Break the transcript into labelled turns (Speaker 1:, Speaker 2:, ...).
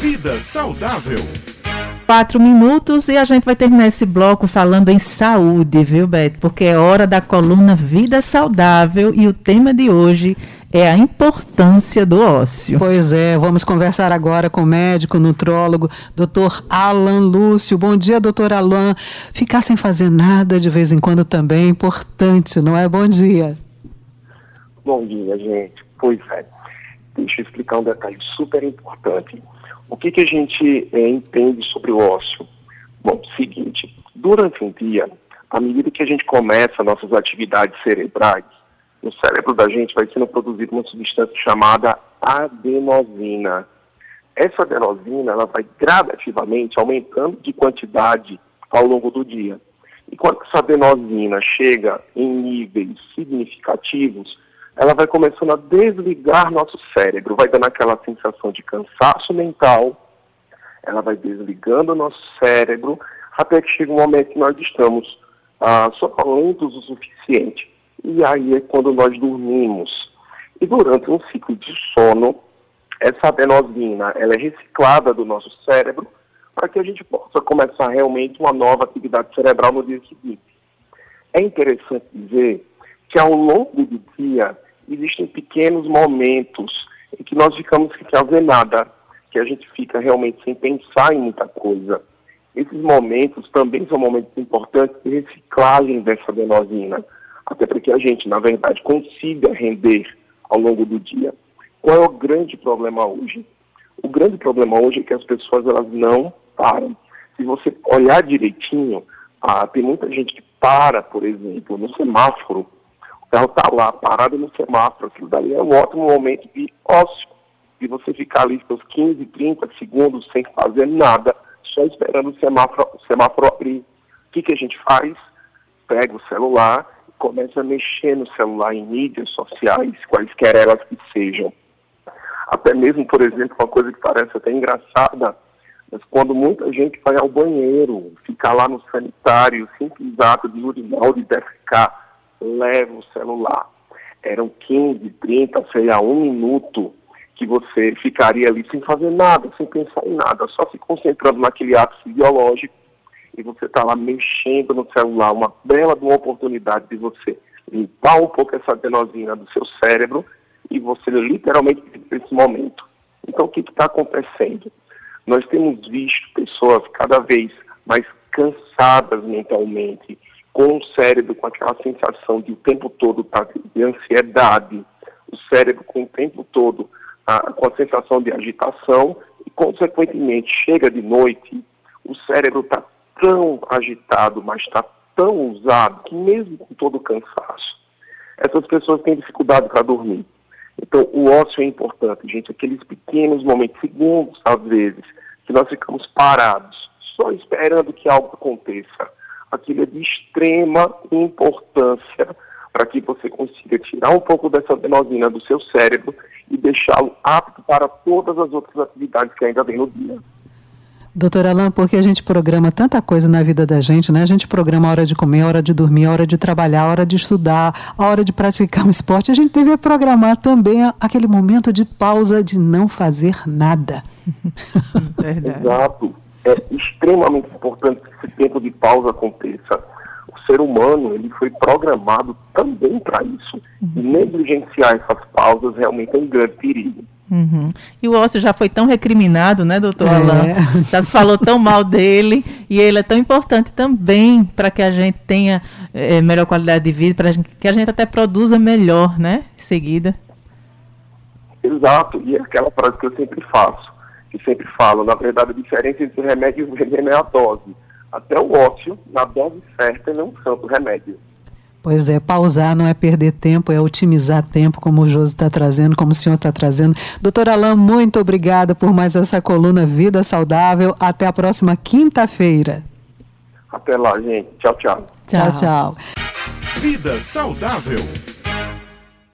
Speaker 1: Vida saudável.
Speaker 2: Quatro minutos e a gente vai terminar esse bloco falando em saúde, viu, Beto? Porque é hora da coluna Vida Saudável e o tema de hoje é a importância do ócio.
Speaker 3: Pois é, vamos conversar agora com o médico nutrólogo, doutor Alan Lúcio. Bom dia, doutor Alan. Ficar sem fazer nada de vez em quando também é importante, não é? Bom dia.
Speaker 4: Bom dia, gente. Pois é. Deixa eu explicar um detalhe super importante. O que, que a gente é, entende sobre o ócio? Bom, seguinte, durante um dia, à medida que a gente começa nossas atividades cerebrais, no cérebro da gente vai sendo produzida uma substância chamada adenosina. Essa adenosina ela vai gradativamente aumentando de quantidade ao longo do dia. E quando essa adenosina chega em níveis significativos, ela vai começando a desligar nosso cérebro, vai dando aquela sensação de cansaço mental, ela vai desligando o nosso cérebro, até que chega um momento que nós estamos ah, sonolentos o suficiente. E aí é quando nós dormimos. E durante um ciclo de sono, essa adenosina ela é reciclada do nosso cérebro para que a gente possa começar realmente uma nova atividade cerebral no dia seguinte. É interessante dizer que ao longo do dia existem pequenos momentos em que nós ficamos sem fazer nada, que a gente fica realmente sem pensar em muita coisa. Esses momentos também são momentos importantes de reciclagem dessa adenosina, até para que a gente, na verdade, consiga render ao longo do dia. Qual é o grande problema hoje? O grande problema hoje é que as pessoas elas não param. Se você olhar direitinho, ah, tem muita gente que para, por exemplo, no semáforo, carro está lá parado no semáforo, aquilo dali é um ótimo momento de ócio, de você ficar ali seus 15, 30 segundos sem fazer nada, só esperando o semáforo, o semáforo abrir. O que, que a gente faz? Pega o celular e começa a mexer no celular em mídias sociais, quaisquer elas que sejam. Até mesmo, por exemplo, uma coisa que parece até engraçada, mas quando muita gente vai ao banheiro, ficar lá no sanitário, simples ato de urinar de defecar, leva o celular. Eram 15, 30, sei lá, um minuto que você ficaria ali sem fazer nada, sem pensar em nada, só se concentrando naquele ato fisiológico e você está lá mexendo no celular, uma bela uma oportunidade de você limpar um pouco essa adenosina do seu cérebro e você literalmente esse momento. Então, o que está acontecendo? Nós temos visto pessoas cada vez mais cansadas mentalmente, com o cérebro com aquela sensação de o tempo todo tá de ansiedade, o cérebro com o tempo todo ah, com a sensação de agitação e, consequentemente, chega de noite, o cérebro está tão agitado, mas está tão usado, que mesmo com todo o cansaço, essas pessoas têm dificuldade para dormir. Então, o ócio é importante, gente, aqueles pequenos momentos, segundos, às vezes, que nós ficamos parados, só esperando que algo aconteça aquilo é de extrema importância para que você consiga tirar um pouco dessa adenosina do seu cérebro e deixá-lo apto para todas as outras atividades que ainda vem no dia.
Speaker 3: Doutor Alain, porque a gente programa tanta coisa na vida da gente, né? A gente programa a hora de comer, a hora de dormir, a hora de trabalhar, a hora de estudar, a hora de praticar um esporte. A gente deve programar também aquele momento de pausa de não fazer nada.
Speaker 4: Exato é extremamente importante que esse tempo de pausa aconteça. O ser humano ele foi programado também para isso. Uhum. E negligenciar essas pausas realmente é um grande perigo.
Speaker 2: Uhum. E o ócio já foi tão recriminado, né, doutor é. Alain? Já se falou tão mal dele e ele é tão importante também para que a gente tenha é, melhor qualidade de vida, para que a gente até produza melhor, né, em seguida.
Speaker 4: Exato, e é aquela frase que eu sempre faço que sempre falo, na verdade, a diferença entre o remédio e o veneno é a dose. Até o ócio, na dose certa, é um santo remédio.
Speaker 3: Pois é, pausar não é perder tempo, é otimizar tempo, como o Josi está trazendo, como o senhor está trazendo. Doutor Alain, muito obrigada por mais essa coluna Vida Saudável. Até a próxima quinta-feira.
Speaker 4: Até lá, gente. Tchau, tchau.
Speaker 3: Tchau, tchau.
Speaker 1: Vida Saudável.